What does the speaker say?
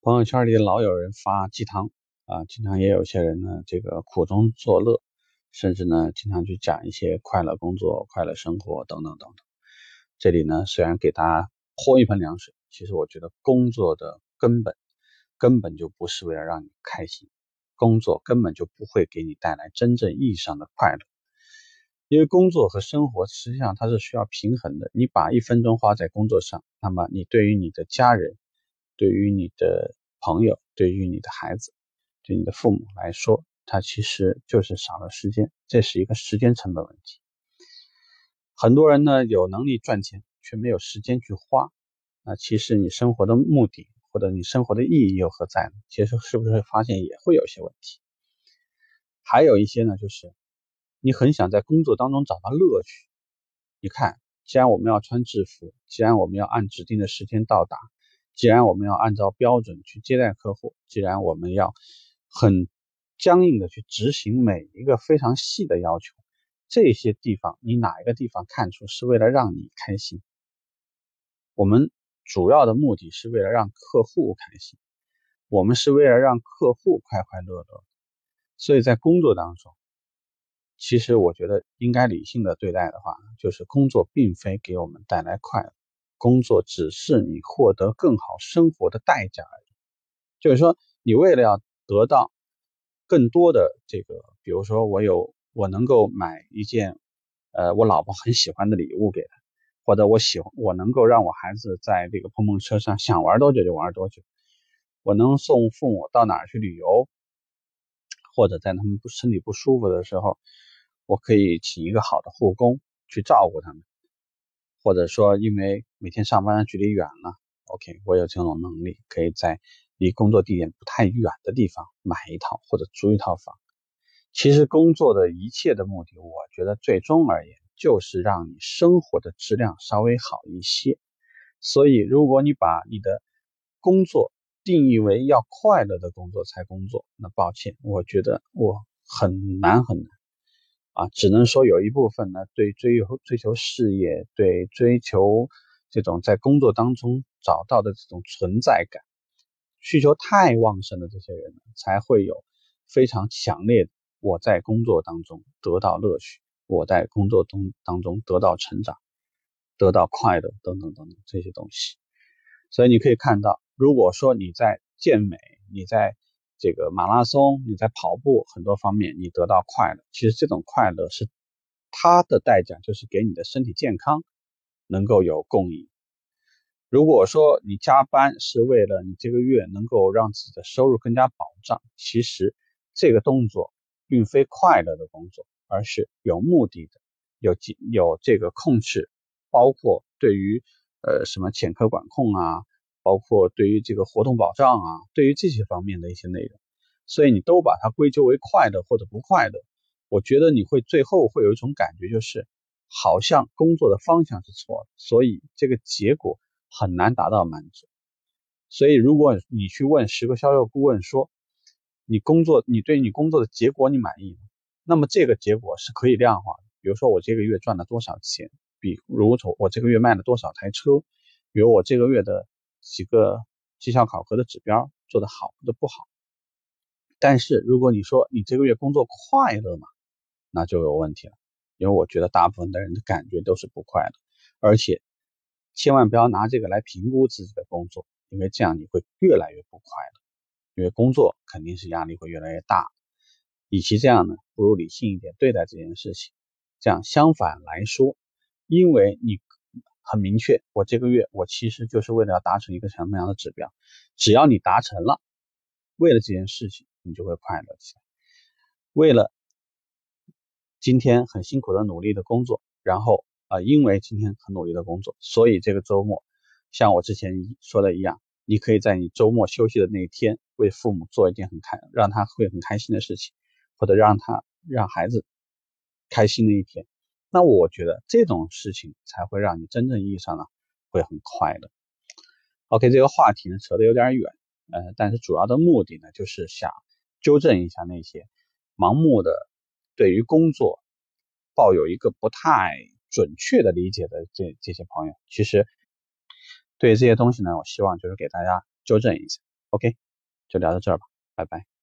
朋友圈里老有人发鸡汤啊，经常也有些人呢，这个苦中作乐，甚至呢，经常去讲一些快乐工作、快乐生活等等等等。这里呢，虽然给大家泼一盆凉水，其实我觉得工作的根本根本就不是为了让你开心，工作根本就不会给你带来真正意义上的快乐。因为工作和生活实际上它是需要平衡的。你把一分钟花在工作上，那么你对于你的家人、对于你的朋友、对于你的孩子、对你的父母来说，它其实就是少了时间，这是一个时间成本问题。很多人呢有能力赚钱，却没有时间去花，那其实你生活的目的或者你生活的意义又何在呢？其实是不是发现也会有些问题？还有一些呢，就是。你很想在工作当中找到乐趣。你看，既然我们要穿制服，既然我们要按指定的时间到达，既然我们要按照标准去接待客户，既然我们要很僵硬的去执行每一个非常细的要求，这些地方你哪一个地方看出是为了让你开心？我们主要的目的是为了让客户开心，我们是为了让客户快快乐乐。所以在工作当中。其实我觉得应该理性的对待的话，就是工作并非给我们带来快乐，工作只是你获得更好生活的代价而已。就是说，你为了要得到更多的这个，比如说我有我能够买一件，呃，我老婆很喜欢的礼物给她，或者我喜欢我能够让我孩子在这个碰碰车上想玩多久就玩多久，我能送父母到哪儿去旅游，或者在他们不身体不舒服的时候。我可以请一个好的护工去照顾他们，或者说，因为每天上班的距离远了，OK，我有这种能力，可以在离工作地点不太远的地方买一套或者租一套房。其实工作的一切的目的，我觉得最终而言就是让你生活的质量稍微好一些。所以，如果你把你的工作定义为要快乐的工作才工作，那抱歉，我觉得我很难很难。啊，只能说有一部分呢，对追求追求事业，对追求这种在工作当中找到的这种存在感需求太旺盛的这些人，才会有非常强烈的我在工作当中得到乐趣，我在工作中当中得到成长，得到快乐等等等等这些东西。所以你可以看到，如果说你在健美，你在。这个马拉松，你在跑步很多方面你得到快乐，其实这种快乐是它的代价，就是给你的身体健康能够有供应。如果说你加班是为了你这个月能够让自己的收入更加保障，其实这个动作并非快乐的工作，而是有目的的，有有这个控制，包括对于呃什么潜客管控啊。包括对于这个活动保障啊，对于这些方面的一些内容，所以你都把它归咎为快乐或者不快乐，我觉得你会最后会有一种感觉，就是好像工作的方向是错的，所以这个结果很难达到满足。所以如果你去问十个销售顾问说，你工作你对你工作的结果你满意吗？那么这个结果是可以量化的，比如说我这个月赚了多少钱，比如说我这个月卖了多少台车，比如我这个月的。几个绩效考核的指标做得好或者不好，但是如果你说你这个月工作快乐嘛，那就有问题了，因为我觉得大部分的人的感觉都是不快乐，而且千万不要拿这个来评估自己的工作，因为这样你会越来越不快乐，因为工作肯定是压力会越来越大，与其这样呢，不如理性一点对待这件事情，这样相反来说，因为你。很明确，我这个月我其实就是为了要达成一个什么样的指标，只要你达成了，为了这件事情，你就会快乐起来。为了今天很辛苦的努力的工作，然后啊，因为今天很努力的工作，所以这个周末，像我之前说的一样，你可以在你周末休息的那一天，为父母做一件很开让他会很开心的事情，或者让他让孩子开心的一天。那我觉得这种事情才会让你真正意义上呢会很快乐。OK，这个话题呢扯得有点远，呃，但是主要的目的呢就是想纠正一下那些盲目的对于工作抱有一个不太准确的理解的这这些朋友。其实对这些东西呢，我希望就是给大家纠正一下。OK，就聊到这儿吧，拜拜。